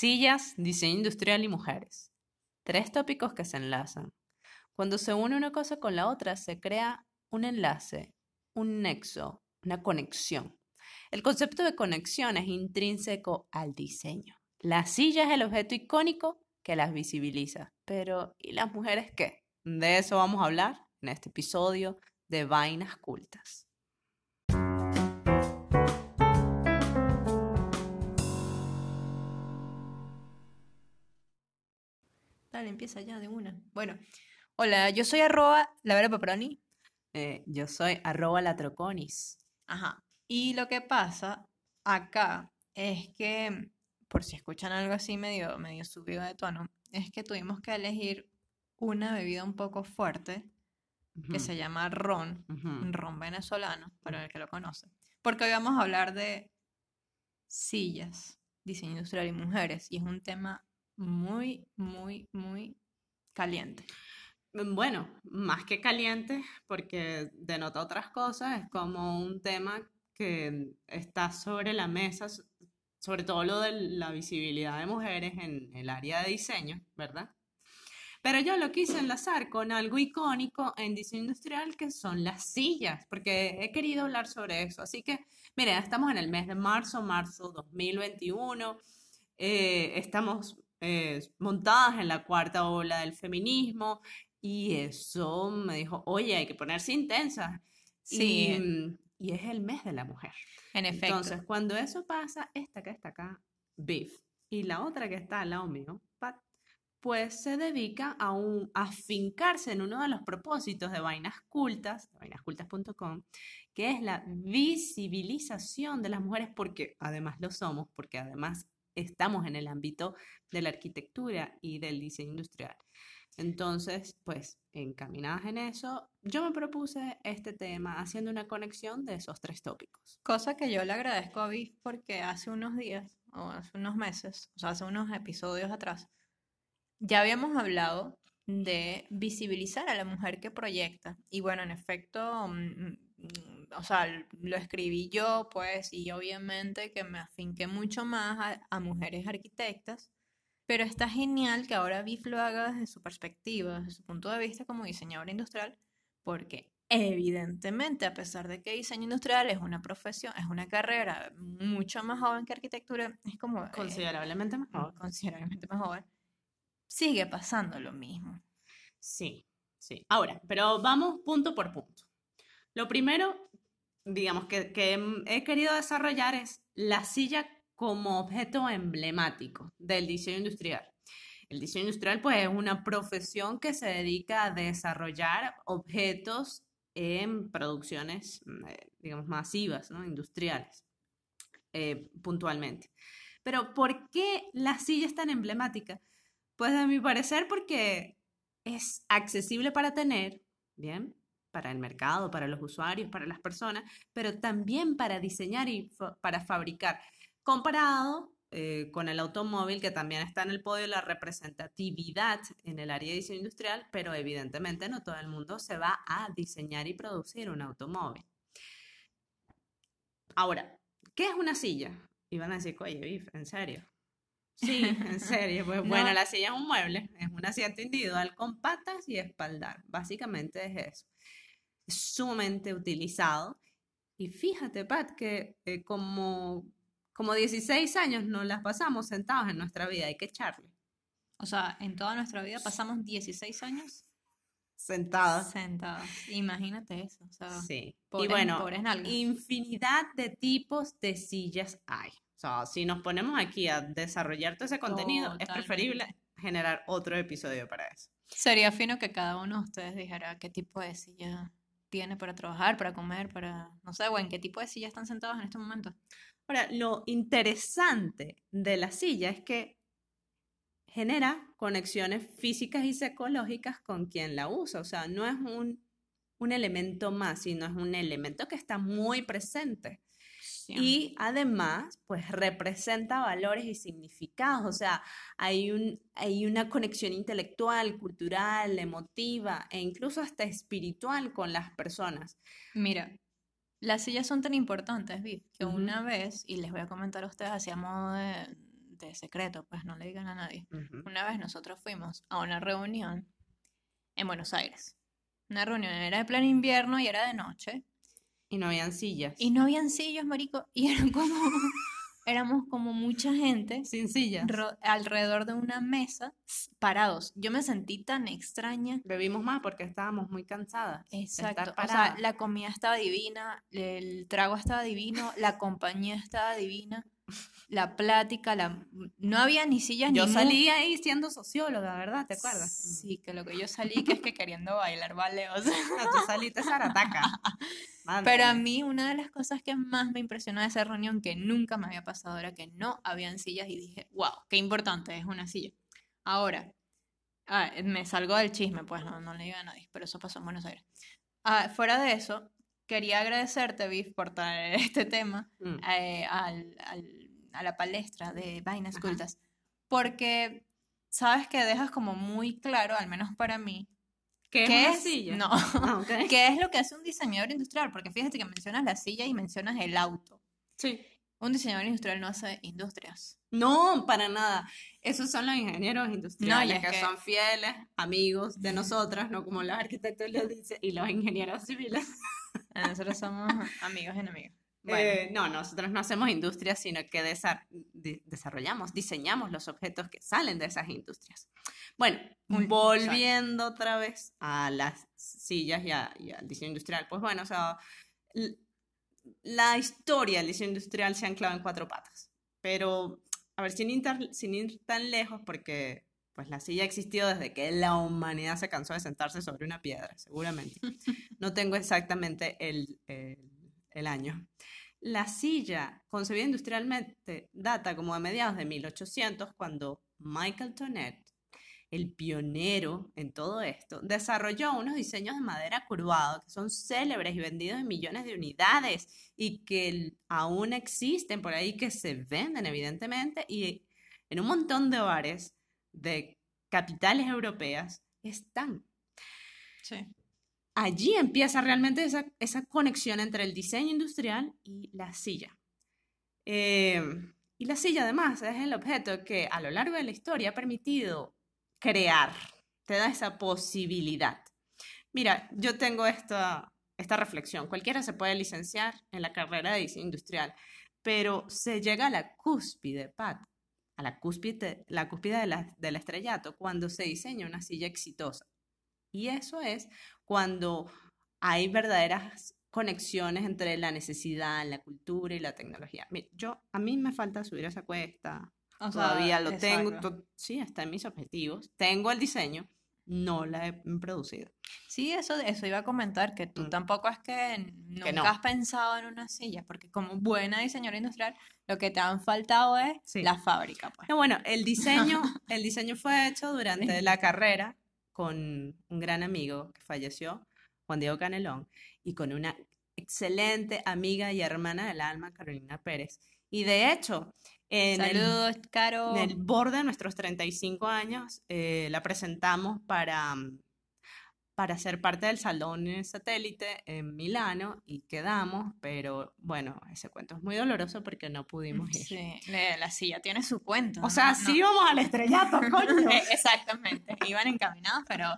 Sillas, diseño industrial y mujeres. Tres tópicos que se enlazan. Cuando se une una cosa con la otra, se crea un enlace, un nexo, una conexión. El concepto de conexión es intrínseco al diseño. La silla es el objeto icónico que las visibiliza. Pero, ¿y las mujeres qué? De eso vamos a hablar en este episodio de Vainas Cultas. Empieza ya de una. Bueno, hola, yo soy arroba la Vera Paproni. Eh, yo soy arroba latroconis. Ajá. Y lo que pasa acá es que, por si escuchan algo así medio, medio subido de tono, es que tuvimos que elegir una bebida un poco fuerte que se llama ron, ron venezolano, para el que lo conoce. Porque hoy vamos a hablar de sillas, diseño industrial y mujeres, y es un tema muy, muy, muy caliente. Mm, bueno, más que caliente, porque denota otras cosas, es como un tema que está sobre la mesa, sobre todo lo de la visibilidad de mujeres en el área de diseño, ¿verdad? Pero yo lo quise enlazar con algo icónico en diseño industrial, que son las sillas, porque he querido hablar sobre eso. Así que, miren, estamos en el mes de marzo, marzo 2021. Eh, estamos eh, montadas en la cuarta ola del feminismo y eso me dijo, oye, hay que ponerse intensa. Sí. Y, y, es el mes de la mujer. En efecto. Entonces, cuando eso pasa, esta que está acá, Beef, y la otra que está al lado mío, Pat, pues se dedica a, un, a fincarse en uno de los propósitos de Vainas Cultas, vainascultas.com, que es la visibilización de las mujeres, porque además lo somos, porque además estamos en el ámbito de la arquitectura y del diseño industrial. Entonces, pues, encaminadas en eso, yo me propuse este tema haciendo una conexión de esos tres tópicos. Cosa que yo le agradezco a Viv porque hace unos días, o hace unos meses, o sea, hace unos episodios atrás, ya habíamos hablado de visibilizar a la mujer que proyecta. Y bueno, en efecto, mm, mm, o sea, lo escribí yo, pues, y obviamente que me afinqué mucho más a, mujeres arquitectas, pero está genial que ahora BIF lo haga desde su perspectiva, desde su punto de vista como diseñadora industrial, porque evidentemente, a pesar de que diseño industrial es una profesión, es una carrera mucho más joven que arquitectura, es como... Eh, considerablemente más joven. Considerablemente más joven. Sigue pasando lo mismo. Sí, sí. Ahora, pero vamos punto por punto. Lo primero, digamos, que, he querido desarrollar es la silla como objeto emblemático del diseño industrial. El diseño industrial, pues, es una profesión que se dedica a desarrollar objetos en producciones, mm, eh, digamos, masivas, ¿no? industriales, eh, puntualmente. Pero, ¿por qué la silla es tan emblemática? Pues, a mi parecer, porque es accesible para tener, ¿bien? Para el mercado, para los usuarios, para las personas, pero también para diseñar y para fabricar, comparado eh, con el automóvil, que también está en el podio de la representatividad en el área de diseño industrial, pero evidentemente no todo el mundo se va a diseñar y producir un automóvil. Ahora, ¿qué es una silla? Y van a decir, oye, ¿en serio? Sí, en serio. Pues bueno, la silla es un mueble, es un asiento individual con patas y espaldar. Básicamente es eso sumamente utilizado. Y fíjate, Pat, que eh, como, como 16 años nos las pasamos sentados en nuestra vida, hay que echarle. O sea, en toda nuestra vida pasamos 16 años sentadas. Sentadas. Imagínate eso. sí. y bueno, infinidad de tipos de sillas hay. O sea, si nos ponemos aquí a desarrollar todo ese contenido, es preferible generar otro episodio para eso. Sería fino que cada uno de ustedes dijera qué tipo de silla tiene para trabajar, para comer, para, no sé, o en qué tipo de silla están sentados en este momento. Ahora, lo interesante de la silla es que genera conexiones físicas y psicológicas con quien la usa. O sea, no es un, un elemento más, sino es un elemento que está muy presente. Y además, pues representa valores y significados, o sea, hay, un, hay una conexión intelectual, cultural, emotiva e incluso hasta espiritual con las personas. Mira, las sillas son tan importantes, Viv, que una vez, y les voy a comentar a ustedes así a modo de secreto, pues no le digan a nadie. Una vez nosotros fuimos a una reunión en Buenos Aires. Una reunión era de pleno invierno y era de noche. Y no habían sillas. Y no habían sillos, marico, y eran como, éramos como mucha gente Sin sillas. alrededor de una mesa parados. Yo me sentí tan extraña. Bebimos más porque estábamos muy cansadas. Exacto. O sea, la comida estaba divina, el trago estaba divino, la compañía estaba divina, la plática, la... no había ni sillas Yo ni mu- salí ahí siendo socióloga, ¿verdad? ¿Te acuerdas? Sí, que lo que yo salí, que es que queriendo bailar ballet, o sea. No, tú saliste zarataca. Pero a mí una de las cosas que más me impresionó de esa reunión, que nunca me había pasado, era que no habían sillas y dije, wow, qué importante es una silla. Ahora, ah, me salgo del chisme, pues no, no le digo a nadie, pero eso pasó en Buenos Aires. Ah, fuera de eso, quería agradecerte, Viv, por traer este tema Mm. eh, al- al- a la palestra de Vainas Ajá. Cultas, porque sabes que dejas como muy claro, al menos para mí, ¿Qué es qué una es, silla? no, Ah, qué es lo que hace un diseñador industrial, porque fíjate que mencionas la silla y mencionas el auto. Sí. Un diseñador industrial no hace industrias. No, para nada. Esos son los ingenieros industriales es que, que- son fieles, amigos de nosotras, no como los arquitectos lo dicen, y los ingenieros civiles. Nosotros somos amigos y enemigos. Bueno, Eh, no, nosotros no hacemos industrias, sino que desa- desarrollamos, diseñamos los objetos que salen de esas industrias. Bueno, Muy- volviendo otra vez a las sillas y, a- y al diseño industrial, pues bueno, o sea, la historia del diseño industrial se ha anclado en cuatro patas, pero a ver, sin ir, tan- sin ir tan lejos, porque pues la silla ha existido desde que la humanidad se cansó de sentarse sobre una piedra, seguramente. No tengo exactamente el, el- el año. La silla, concebida industrialmente, data como de mediados de 1800, cuando Michael Tonet, el pionero en todo esto, desarrolló unos diseños de madera curvado que son célebres y vendidos en millones de unidades y que aún existen por ahí, que se venden evidentemente y en un montón de bares de capitales europeas están. sí. Allí empieza realmente esa, esa conexión entre el diseño industrial y la silla. Eh, y la silla además es el objeto que a lo largo de la historia ha permitido crear, te da esa posibilidad. Mira, yo tengo esta, esta reflexión. Cualquiera se puede licenciar en la carrera de diseño industrial, pero se llega a la cúspide, Pat, a la cúspide, la cúspide del estrellato cuando se diseña una silla exitosa. Y eso es cuando hay verdaderas conexiones entre la necesidad, la cultura y la tecnología. Mira, yo, a mí me falta subir esa cuesta, O sea, todavía lo tengo, exacto. to- sí, está en mis objetivos, tengo el diseño, no la he producido. Sí, eso, eso iba a comentar, que tú Mm. tampoco es que nunca no. has pensado en una silla, porque como buena diseñadora industrial, lo que te han faltado es Sí. la fábrica, pues. No, bueno, el diseño, el diseño fue hecho durante la carrera con un gran amigo que falleció, Juan Diego Canelón, y con una excelente amiga y hermana del alma, Carolina Pérez. Y de hecho, en el, Saludos, Caro. en el borde de nuestros 35 años, eh, la presentamos para, mm, para ser parte del Salón Satélite en Milano y quedamos, pero bueno, ese cuento es muy doloroso porque no pudimos ir. Sí, la silla tiene su cuento. O sea, no- sí íbamos al estrellato, coño. Eh, Exactamente, iban encaminados, pero,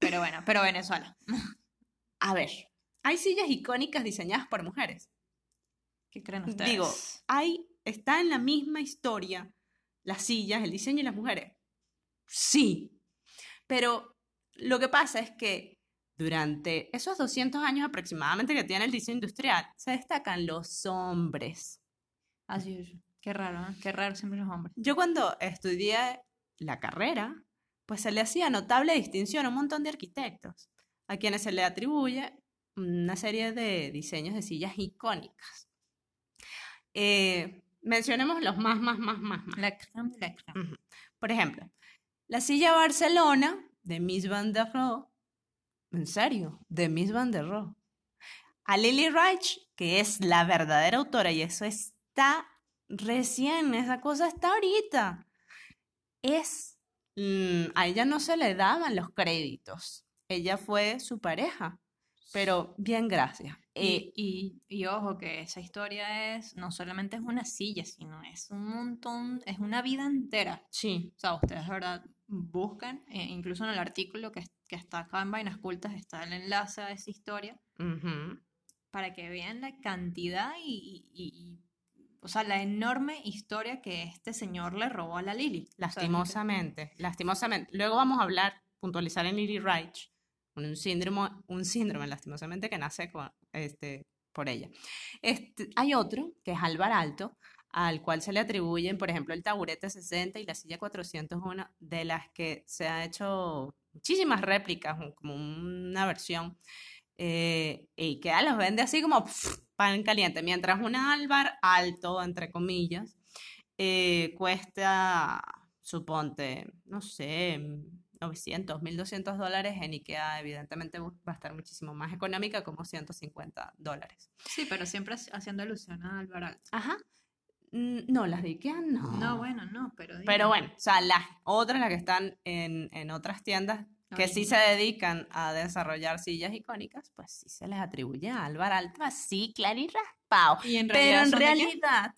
pero bueno, pero Venezuela. A ver, hay sillas icónicas diseñadas por mujeres. ¿Qué creen ustedes? Digo, hay, está en la misma historia las sillas, el diseño y las mujeres. Sí, pero lo que pasa es que durante esos 200 años aproximadamente que tiene el diseño industrial, se destacan los hombres. Así es. Qué raro, ¿eh? Qué raro siempre los hombres. Yo cuando estudié la carrera, pues se le hacía notable distinción a un montón de arquitectos, a quienes se le atribuye una serie de diseños de sillas icónicas. Eh, mencionemos los más, más, más, más, más. La creme de la creme. Ujú. Por ejemplo, la silla Barcelona de Miss Van der Rohe, en serio, de Miss Van der Rohe. A Lily Reich, que es la verdadera autora, y eso está recién, esa cosa está ahorita. Es, mm, a ella no se le daban los créditos, ella fue su pareja, pero bien, gracias. Eh, Y, y, y ojo que esa historia es, no solamente es una silla, sino es un montón, es una vida entera. sí, O sea, ustedes, de verdad, buscan, eh, incluso en el artículo que, que está acá en Vainas Cultas, está el enlace a esa historia, para que vean la cantidad y, y- y- o sea, la enorme historia que este señor le robó a la Lily. O sea, Lastimosamente, lastimosamente. Luego vamos a hablar, puntualizar en Lily Reich, un síndrome, un síndrome lastimosamente que nace con, este, por ella. Este, hay otro, que es Álvar Alto, al cual se le atribuyen, por ejemplo, el taburete 60 y la silla 401, de las que se ha hecho muchísimas réplicas, como una versión, eh, y que los vende así como pan caliente, mientras un Álvar Alto, entre comillas, eh, cuesta, suponte, no sé, 900, 1200 dólares en IKEA, evidentemente va a estar muchísimo más económica, como 150 dólares. Sí, pero siempre haci- haciendo alusión a Álvaro Alto. Ajá. Mm, No, las de IKEA no. No, bueno, no, pero Pero bueno, o sea, las otras, las que están en, en otras tiendas que sí se dedican a desarrollar sillas icónicas, pues sí se les atribuye a Álvaro Alto así, claro y raspado. Y en Pero en realidad,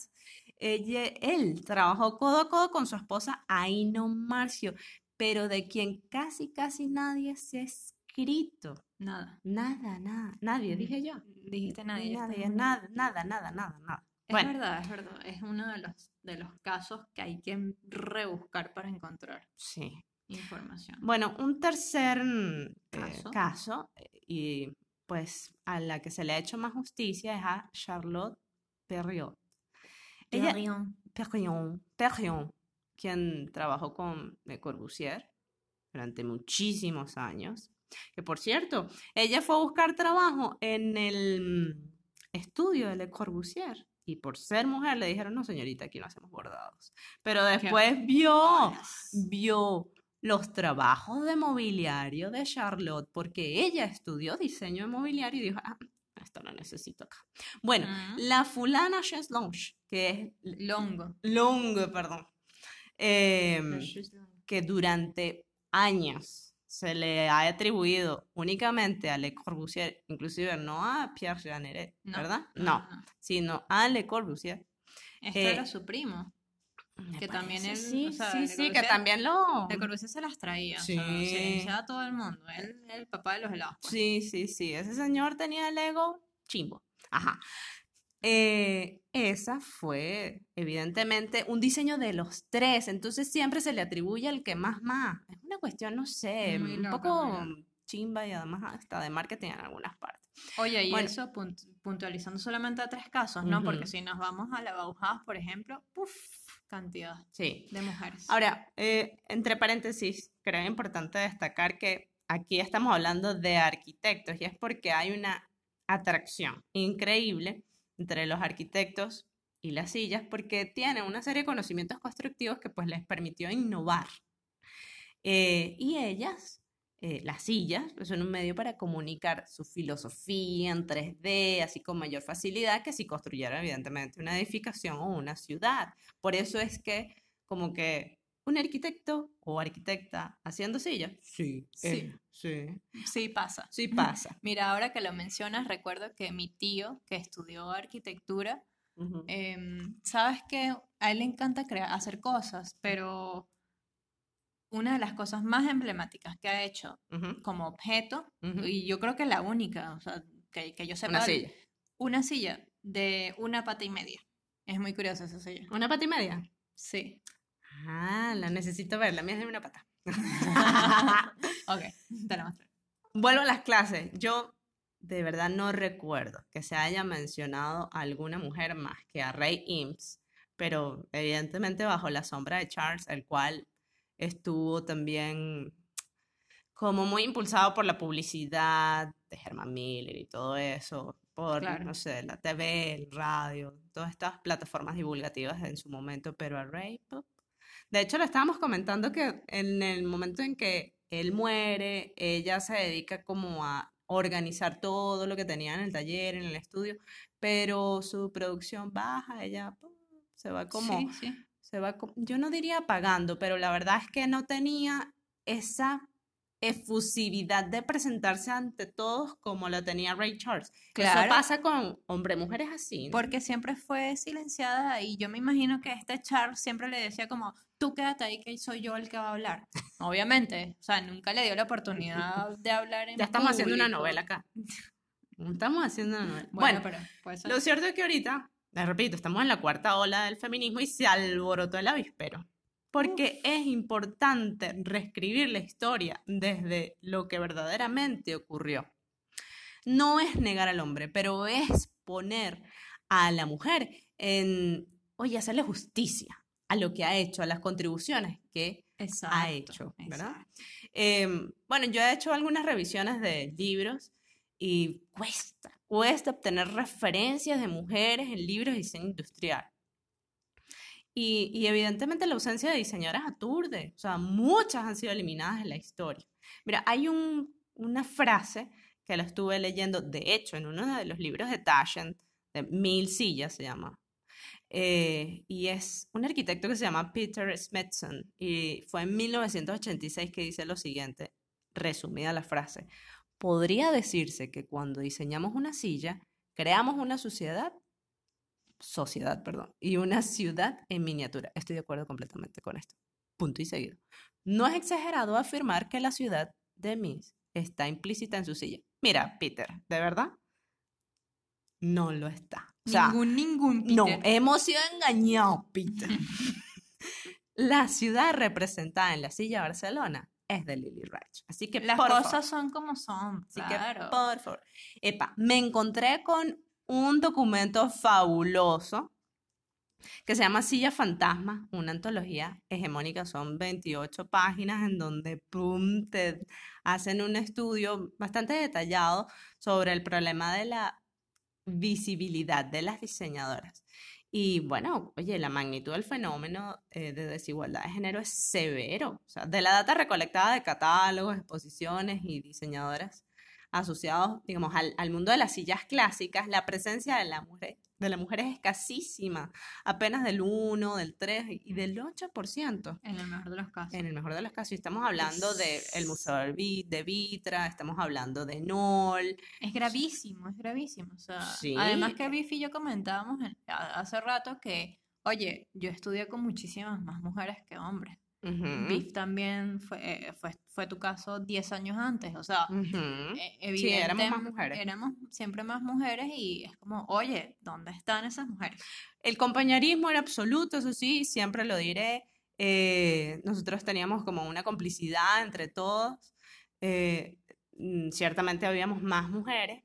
ella, él trabajó codo a codo con su esposa Aino Marcio, pero de quien casi, casi nadie se ha escrito. Nada. Nada, nada, nadie, dije yo. Dijiste nadie. Nadie, nada, nada, nada, nada, nada. Es Bueno, verdad, es verdad. Es uno de los, de los casos que hay que rebuscar para encontrar sí. información. Bueno, un tercer mm, eh, Caso. caso, eh, y pues a la que se le ha hecho más justicia es a Charlotte Perriot. Ella, Perrion. Perrion, Perrion, quien trabajó con Le Corbusier durante muchísimos años. Que por cierto, ella fue a buscar trabajo en el mm, estudio de Le Corbusier. Y por ser mujer le dijeron, no señorita, aquí no hacemos bordados. Pero después vio, bolas. vio los trabajos de mobiliario de Charlotte, porque ella estudió diseño de mobiliario y dijo, ah, esto lo necesito acá. Bueno, Mm. la fulana Chaise Lounge, que es Longo. Longue, perdón, em, que durante años se le ha atribuido únicamente a Le Corbusier, inclusive no a Pierre Jeanneret, No, ¿verdad? no, No, no. sino a Le Corbusier. Este Eh, era su primo. Que también él, sí, o sea, sí, sí, que también lo... Le Corbusier se las traía. O sea, se Sí. le iniciaba a todo el mundo. Él es el papá de los helados. pues. Sí, sí, sí, ese señor tenía el ego chimbo. Ajá. Eh, esa fue, evidentemente, un diseño de los tres, entonces siempre se le atribuye al que más más. Es una cuestión, no sé, Muy un loca, poco chimba y además hasta de marketing en algunas partes. Oye, y Bueno. eso punt- puntualizando solamente a tres casos, ¿no? Porque si nos vamos a la Bauhaus, por ejemplo, ¡puf! cantidad Sí. de mujeres. Ahora, eh, entre paréntesis, creo importante destacar que aquí estamos hablando de arquitectos y es porque hay una atracción increíble entre los arquitectos y las sillas porque tienen una serie de conocimientos constructivos que pues les permitió innovar. Eh, y ellas, eh, las sillas, pues, son un medio para comunicar su filosofía en 3D, así con mayor facilidad que si construyeran evidentemente una edificación o una ciudad. Por eso es que como que un arquitecto o arquitecta haciendo sillas, sí, Sí. eh, sí, Sí pasa. sí pasa. Mira, ahora que lo mencionas, recuerdo que mi tío, que estudió arquitectura, em, sabes que a él le encanta crear, hacer cosas, pero una de las cosas más emblemáticas que ha hecho como objeto, y yo creo que la única, o sea, que, que yo sepa, Una silla. una silla de una pata y media. Es muy curiosa esa silla. ¿Una pata y media? Sí. Ah, la necesito ver, la mía es de una pata. Ok, te la muestro. Vuelvo a las clases. Yo de verdad no recuerdo que se haya mencionado a alguna mujer más que a Ray Eames, pero evidentemente bajo la sombra de Charles, el cual estuvo también como muy impulsado por la publicidad de Herman Miller y todo eso, por, Claro. no sé, la TV, el radio, todas estas plataformas divulgativas en su momento, pero a Ray, pop. De hecho, lo estábamos comentando que en el momento en que él muere, ella se dedica como a organizar todo lo que tenía en el taller, en el estudio, pero su producción baja, ella se va como Sí, sí. se va, yo no diría apagando, pero la verdad es que no tenía esa efusividad de presentarse ante todos como lo tenía Ray Charles. Eso Claro. pasa con hombres, mujeres así. ¿no? Porque siempre fue silenciada y yo me imagino que este Charles siempre le decía como, tú quédate ahí que soy yo el que va a hablar. Obviamente, o sea, nunca le dio la oportunidad de hablar en ya estamos haciendo una novela acá. Estamos haciendo una novela. Bueno, Bueno, pero lo cierto es que ahorita, les repito, estamos en la cuarta ola del feminismo y se alborotó el avispero. Porque es importante reescribir la historia desde lo que verdaderamente ocurrió. No es negar al hombre, pero es poner a la mujer en, oye, hacerle justicia a lo que ha hecho, a las contribuciones que ha Exacto, hecho, ¿verdad? Em, bueno, yo he hecho algunas revisiones de libros y cuesta, cuesta obtener referencias de mujeres en libros de diseño industrial. Y, evidentemente la ausencia de diseñadoras aturde, o sea, muchas han sido eliminadas en la historia. Mira, hay un- una frase que la estuve leyendo, de hecho, en uno de los libros de Taschen, de Mil Sillas se llama, eh, y es un arquitecto que se llama Peter Smithson y fue en 1986 que dice lo siguiente, resumida la frase, podría decirse que cuando diseñamos una silla, creamos una sociedad, sociedad, perdón, y una ciudad en miniatura. Estoy de acuerdo completamente con esto. Punto y seguido. No es exagerado afirmar que la ciudad de Miss está implícita en su silla. Mira, Peter, ¿de verdad? No lo está. O sea, ningún, ningún no, hemos sido engañados, Peter. La ciudad representada en la silla de Barcelona es de Lily Reich. Así que, Las por favor, cosas son como son, así que, claro. por favor. Epa, me encontré con un documento fabuloso que se llama Silla Fantasma, una antología hegemónica. Son 28 páginas en donde pum, te hacen un estudio bastante detallado sobre el problema de la visibilidad de las diseñadoras. Y bueno, oye, la magnitud del fenómeno eh, de desigualdad de género es severo. O sea, de la data recolectada de catálogos, exposiciones y diseñadoras asociados, digamos, al, al mundo de las sillas clásicas, la presencia de la mujer, de la mujer es escasísima, apenas del 1, del 3 y del 8%. En el mejor de los casos. En el mejor de los casos, y estamos hablando del Museo del Vi- de Vitra, estamos hablando de Nol, Es gravísimo, es gravísimo. O sea, Sí. además que Biff y yo comentábamos hace rato que, oye, yo estudié con muchísimas más mujeres que hombres. Biff también fue, fue, fue tu caso 10 años antes. O sea, ujú. eh, Sí, éramos más mujeres. éramos siempre más mujeres y es como, oye, ¿dónde están esas mujeres? El compañerismo era absoluto, eso sí, siempre lo diré. Eh, nosotros teníamos como una complicidad entre todos. Eh, mm, ciertamente habíamos más mujeres.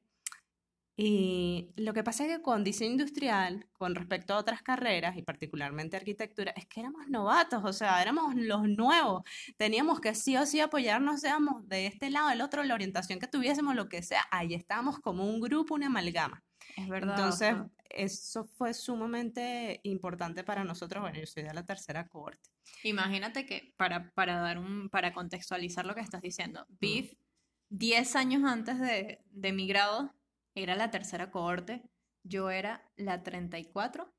Y lo que pasa es que con diseño industrial, con respecto a otras carreras, y particularmente arquitectura, es que éramos novatos, o sea, éramos los nuevos. Teníamos que sí o sí apoyarnos, seamos de este lado, del otro, la orientación que tuviésemos, lo que sea. Ahí estábamos como un grupo, una amalgama. Es verdad. o Entonces, sea, eso fue sumamente importante para nosotros. Bueno, yo soy de la tercera cohorte. imagínate que para, para dar un, para contextualizar lo que estás diciendo, Biff, 10 años antes de, de mi grado, era la tercera cohorte, yo era la 34,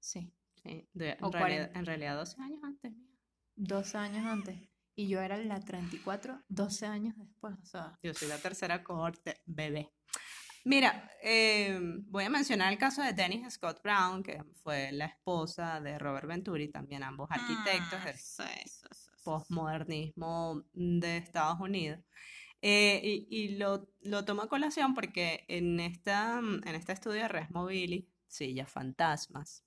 sí, Sí, de- O en, realidad, 40. en realidad 12 años antes. mía. 12 años antes, y yo era la 34, 12 años después, o sea, Yo soy la tercera cohorte, bebé. Mira, eh, voy a mencionar el caso de Dennis Scott Brown, que fue la esposa de Robert Venturi, también ambos arquitectos ah, del sí, de Estados Unidos. Eh, y lo, lo tomo a colación porque en, esta, en este estudio de Res Mobili, Sillas Fantasmas,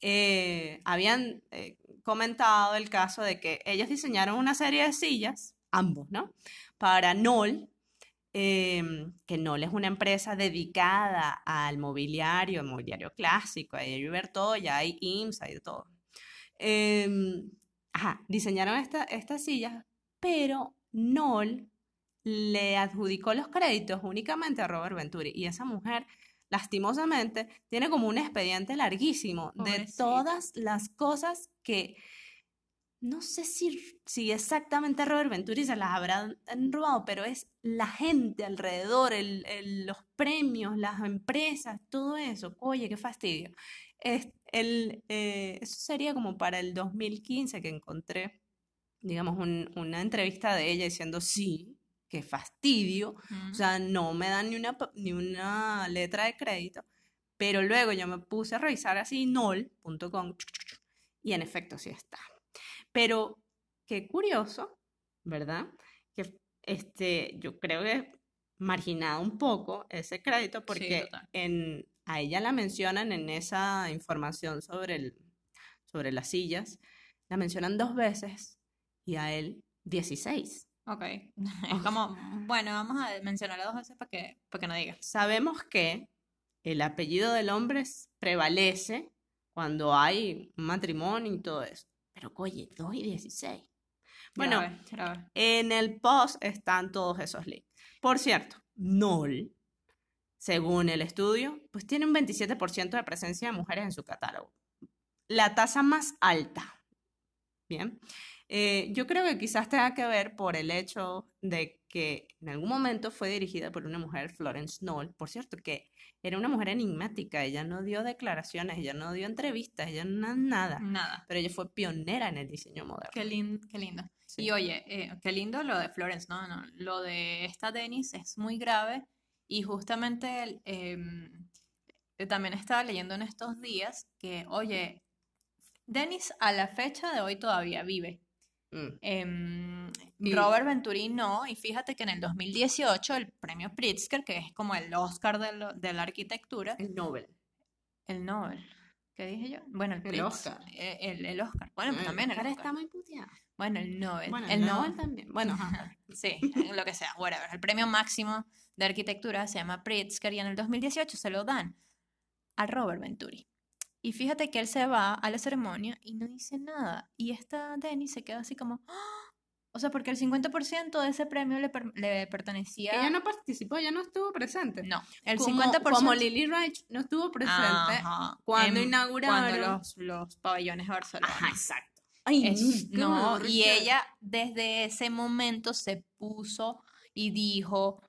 eh, habían eh, comentado el caso de que ellos diseñaron una serie de sillas, ambos, ¿no? Para Knoll, em, que Knoll es una empresa dedicada al mobiliario, mobiliario clásico, hay Bertoya, hay IMSS, hay de todo. Em, ajá, diseñaron esta, estas sillas, pero Knoll le adjudicó los créditos únicamente a Robert Venturi y esa mujer lastimosamente tiene como un expediente larguísimo de todas las cosas que no sé si, si exactamente Robert Venturi se las habrá robado, pero es la gente alrededor, el- el- los premios, las empresas, todo eso. Oye, qué fastidio. Es, el, eh, eso sería como para el 2015 que encontré digamos, un- una entrevista de ella diciendo, sí, qué fastidio, o sea, no me dan ni una, ni una letra de crédito, pero luego yo me puse a revisar así nol.com y en efecto sí está. Pero qué curioso, ¿verdad? Que este, yo creo que marginado un poco ese crédito porque en, a ella la mencionan en esa información sobre, el, sobre las sillas, la mencionan dos veces y a él 16. Ok. Es como, bueno, vamos a mencionarla dos veces para que, para que no digas. Sabemos que el apellido del hombre prevalece cuando hay un matrimonio y todo eso. Pero, oye, 2 y 16. Bueno, Grave, grave. en el post están todos esos links. Por cierto, NOL, según el estudio, pues tiene un 27% de presencia de mujeres en su catálogo. La tasa más alta. Bien. Eh, yo creo que quizás tenga que ver por el hecho de que en algún momento fue dirigida por una mujer, Florence Knoll, por cierto, que era una mujer enigmática, ella no dio declaraciones, ella no dio entrevistas, ella no nada, Nada. pero ella fue pionera en el diseño moderno. Qué, lin- qué lindo. Sí. Y oye, eh, qué lindo lo de Florence, no, no, lo de esta Dennis es muy grave y justamente em, eh, también estaba leyendo en estos días que, oye, Dennis a la fecha de hoy todavía vive. Mm. Em, Y- Robert Venturi no, y fíjate que en el 2018 el premio Pritzker, que es como el Oscar de, lo- de la arquitectura, El Nobel. el Nobel, ¿qué dije yo? Bueno, el, El Pritz- Oscar. eh, El, el Oscar, bueno, pues Mm, también el Oscar está muy puteado. Bueno, el Nobel, Bueno, el el Nobel Nobel también. Bueno. Sí, lo que sea, whatever. El premio máximo de arquitectura se llama Pritzker y en el 2018 se lo dan a Robert Venturi. Y fíjate que él se va a la ceremonia y no dice nada. Y esta Denny se queda así como... "Ah". O sea, porque el 50% de ese premio le, per- le pertenecía... Ella no participó, ella no estuvo presente. No, el como, 50%... como Lily Reich no estuvo presente Ajá, cuando en- inauguraron. Cuando los, los pabellones de Barcelona. Ajá, exacto. Ay, Es- no, horror, y ella desde ese momento se puso y dijo,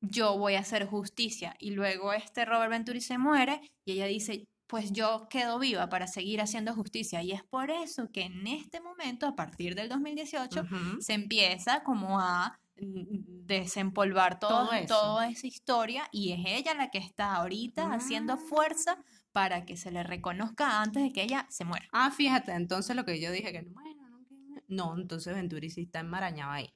yo voy a hacer justicia. Y luego este Robert Venturi se muere y ella dice, pues yo quedo viva para seguir haciendo justicia. Y es por eso que en este momento, a partir del 2018, Ujú. se empieza como a mm, desempolvar todo, toda esa historia y es ella la que está ahorita haciendo Ah. fuerza para que se le reconozca antes de que ella se muera. Ah, fíjate, entonces lo que yo dije que no, bueno, no, entonces Venturi sí está enmarañado ahí.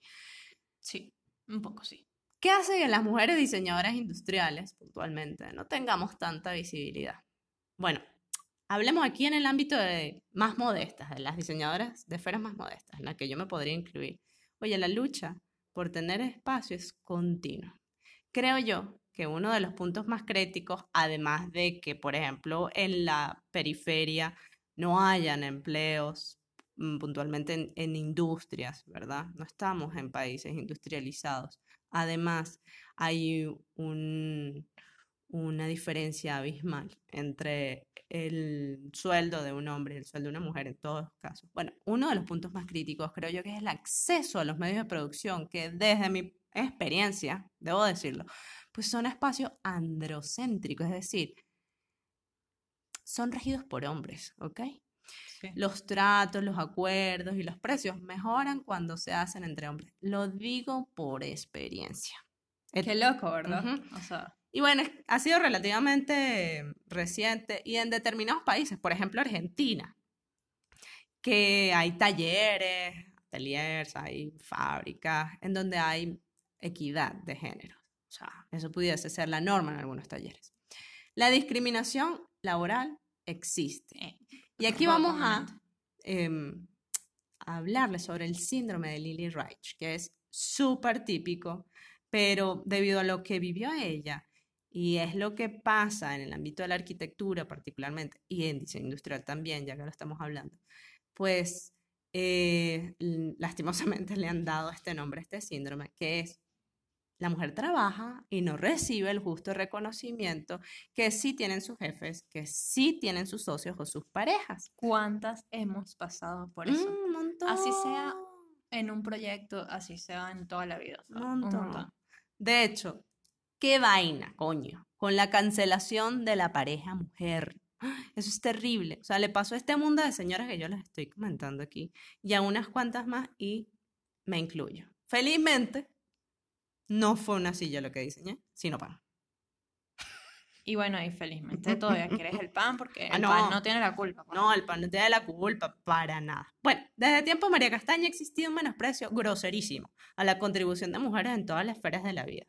Sí, un poco sí. ¿Qué hace que las mujeres diseñadoras industriales, puntualmente, no tengamos tanta visibilidad? Bueno, hablemos aquí en el ámbito de más modestas, de las diseñadoras de esferas más modestas, en la que yo me podría incluir. Oye, la lucha por tener espacio es continua. Creo yo que uno de los puntos más críticos, además de que, por ejemplo, en la periferia no hayan empleos mm, puntualmente en, en industrias, ¿verdad? No estamos en países industrializados. Además, hay un- una diferencia abismal entre el sueldo de un hombre y el sueldo de una mujer en todos los casos. Bueno, uno de los puntos más críticos creo yo que es el acceso a los medios de producción, que desde mi experiencia, debo decirlo, pues son espacios androcéntricos, es decir, son regidos por hombres, ¿ok? Sí. Los tratos, los acuerdos y los precios mejoran cuando se hacen entre hombres. Lo digo por experiencia. Qué loco, ¿verdad? O sea, Y bueno, ha sido relativamente reciente y en determinados países, por ejemplo Argentina, que hay talleres, ateliers, hay fábricas en donde hay equidad de género. O sea, eso pudiese ser la norma en algunos talleres. La discriminación laboral existe. eh, Y aquí vamos a em, a hablarles sobre el síndrome de Lily Reich, que es súper típico, pero debido a lo que vivió ella, y es lo que pasa en el ámbito de la arquitectura particularmente, y en diseño industrial también, ya que lo estamos hablando, pues eh, lastimosamente le han dado este nombre, a este síndrome, que es la mujer trabaja y no recibe el justo reconocimiento que sí tienen sus jefes, que sí tienen sus socios o sus parejas. ¿Cuántas hemos pasado por eso? Mm, un montón. Así sea en un proyecto, así sea en toda la vida. Un montón. De hecho, qué vaina, coño, con la cancelación de la pareja mujer. Eso es terrible. O sea, le pasó a este mundo de señoras que yo les estoy comentando aquí y a unas cuantas más y me incluyo. Felizmente, no fue una silla lo que diseñé, sino pan. Y bueno, y felizmente todavía quieres el pan porque Ah, el no. pan no tiene la culpa. pues. No, el pan no tiene la culpa para nada. Bueno, desde tiempo María Castaña ha existido un menosprecio groserísimo a la contribución de mujeres en todas las esferas de la vida.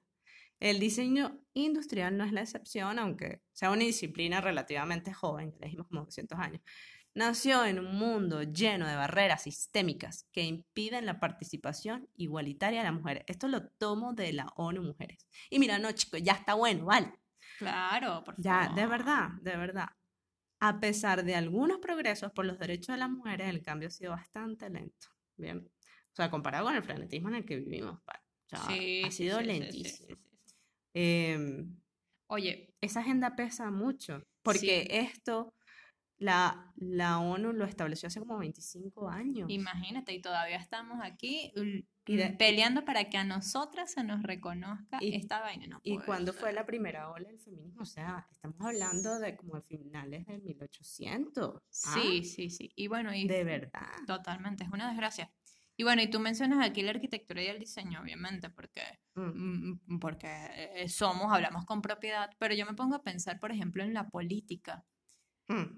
El diseño industrial no es la excepción, aunque sea una disciplina relativamente joven, ya dijimos como 200 años. Nació en un mundo lleno de barreras sistémicas que impiden la participación igualitaria de las mujeres. Esto lo tomo de la ONU Mujeres. Y mira, no, chicos, ya está bueno, vale. Claro, por Ya, favor. de verdad, de verdad. A pesar de algunos progresos por los derechos de las mujeres, el cambio ha sido bastante lento. Bien. O sea, comparado con el frenetismo en el que vivimos, pa- o sea, Sí, ha sido sí, lentísimo. sí, Em, Oye, esa agenda pesa mucho, porque Sí. esto la, la ONU lo estableció hace como 25 años. imagínate, y todavía estamos aquí Y de- peleando para que a nosotras se nos reconozca Y- esta vaina. No ¿Y cuándo fue la primera ola del feminismo? O sea, estamos hablando de como de finales del 1800. ¿ah? Sí, sí, sí. Y bueno, y De verdad. totalmente, es una desgracia. Y bueno, y tú mencionas aquí la arquitectura y el diseño, obviamente, porque, Mm. mm, porque eh, somos, hablamos con propiedad, pero yo me pongo a pensar, por ejemplo, en la política. Mm.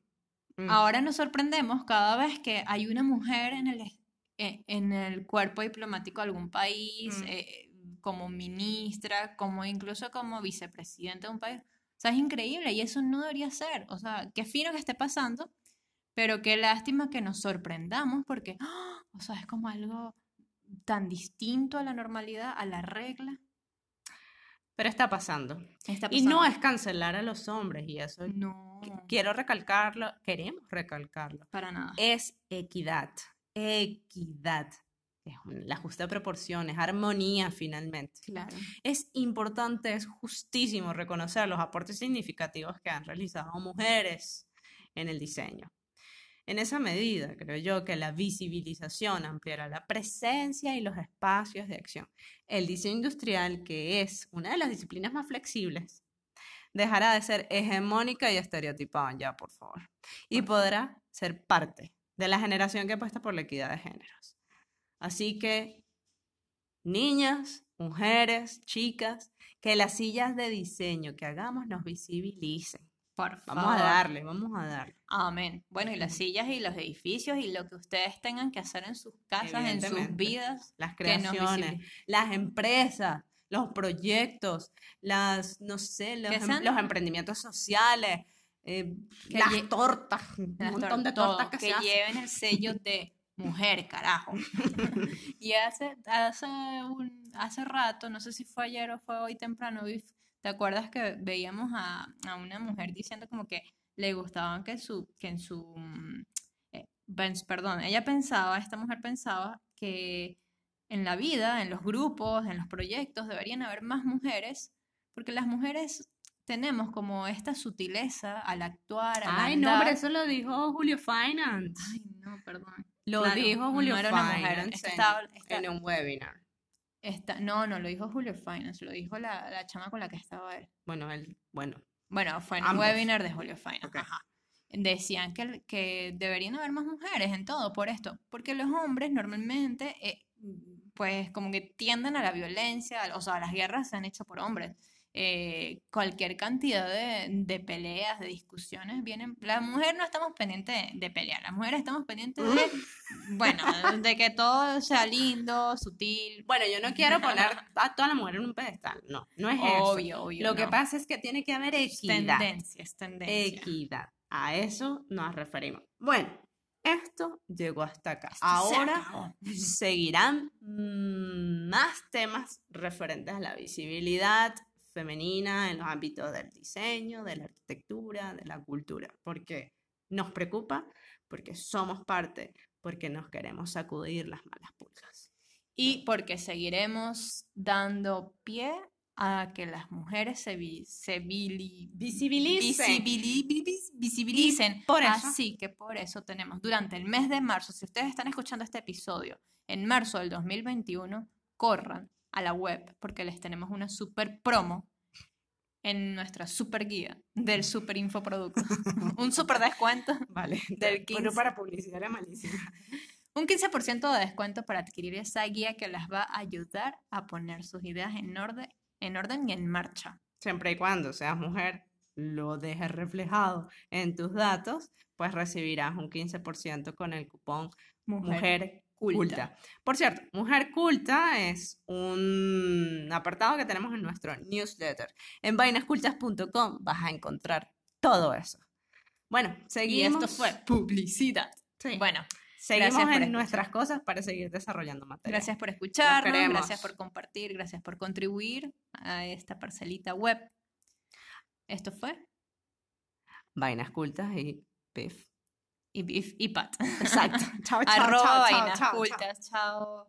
Mm. Ahora nos sorprendemos cada vez que hay una mujer en el, es- e- en el cuerpo diplomático de algún país, Mm. eh, como ministra, como incluso como vicepresidente de un país. O sea, es increíble y eso no debería ser. O sea, qué fino que esté pasando, pero qué lástima que nos sorprendamos porque, ¡ah! O sea, es como algo tan distinto a la normalidad, a la regla. Pero está pasando. Está Y no pasando. es cancelar a los hombres, y eso No, qu- quiero recalcarlo, queremos recalcarlo. para nada. Es equidad, equidad. Es la justa proporción, es armonía finalmente. Claro. Es importante, es justísimo reconocer los aportes significativos que han realizado mujeres en el diseño. En esa medida, creo yo que la visibilización ampliará la presencia y los espacios de acción. El diseño industrial, que es una de las disciplinas más flexibles, dejará de ser hegemónica y estereotipada, ya, por favor, y podrá ser parte de la generación que apuesta por la equidad de géneros. Así que, niñas, mujeres, chicas, que las sillas de diseño que hagamos nos visibilicen. Por Vamos a darle, vamos a darle. Amén. Bueno, y las sillas y los edificios y lo que ustedes tengan que hacer en sus casas, en sus vidas. Las creaciones, las empresas, los proyectos, las, no sé, los, em- los emprendimientos sociales, eh, las tortas, un montón de tor- tortas todo, que, que se lleven el sello de mujer, carajo. y hace, hace, un, hace rato, no sé si fue ayer o fue hoy temprano, ¿te acuerdas que veíamos a, a una mujer diciendo como que le gustaban que, su, que en su... mm, eh, perdón, ella pensaba, esta mujer pensaba que en la vida, en los grupos, en los proyectos, deberían haber más mujeres, porque las mujeres tenemos como esta sutileza al actuar, al Ay, no, andar. pero eso lo dijo Julio Finance. Ay, no, perdón. Lo Claro, dijo Julio no era una mujer, en- estaba- está- en un webinar. Está- no, no, lo dijo Julio Finance, lo dijo la, la chama con la que estaba él. Bueno, él, bueno, Bueno, fue en un webinar de Julio Finance. Ajá. Decían que, que deberían haber más mujeres en todo por esto, porque los hombres normalmente, eh, pues como que tienden a la violencia, o sea, las guerras se han hecho por hombres. Eh, cualquier cantidad de, de peleas, de discusiones, vienen. La mujer no estamos pendientes de, de pelear, las mujeres estamos pendientes de, bueno, de que todo sea lindo, sutil. Bueno, yo no quiero poner a toda la mujer en un pedestal, no, no es eso. Obvio, obvio. Lo que pasa es que tiene que haber equidad. tendencia, es tendencia. Equidad. A eso nos referimos. Bueno, esto llegó hasta acá. Esto Ahora seguirán mm, más temas referentes a la visibilidad femenina en los ámbitos del diseño, de la arquitectura, de la cultura, porque nos preocupa, porque somos parte, porque nos queremos sacudir las malas pulgas. Y porque seguiremos dando pie a que las mujeres se, vi- se vili- Visibilicen. visibili- vis- visibilicen. por eso- Así que por eso tenemos durante el mes de marzo, si ustedes están escuchando este episodio, en marzo del 2021, corran a la web porque les tenemos una super promo en nuestra super guía del super infoproducto. un super descuento Vale. del 15. Bueno, para publicidad era malísima. Un 15% de descuento para adquirir esa guía que las va a ayudar a poner sus ideas en orden, en orden y en marcha. Siempre y cuando seas mujer, lo dejes reflejado en tus datos, pues recibirás un 15% con el cupón Mujer, culta. culta. Por cierto, Mujer Culta es un apartado que tenemos en nuestro newsletter. En vainascultas.com vas a encontrar todo eso. Bueno, Y seguimos. esto fue publicidad. Sí. Bueno, seguimos en escuchar. nuestras cosas para seguir desarrollando material. gracias por escucharnos, gracias por compartir, gracias por contribuir a esta parcelita web. Esto fue Vainas cultas y pif y, y, y Pat. Exacto. Chao, chao. Arroba chao, vainas chao, cultas. chao.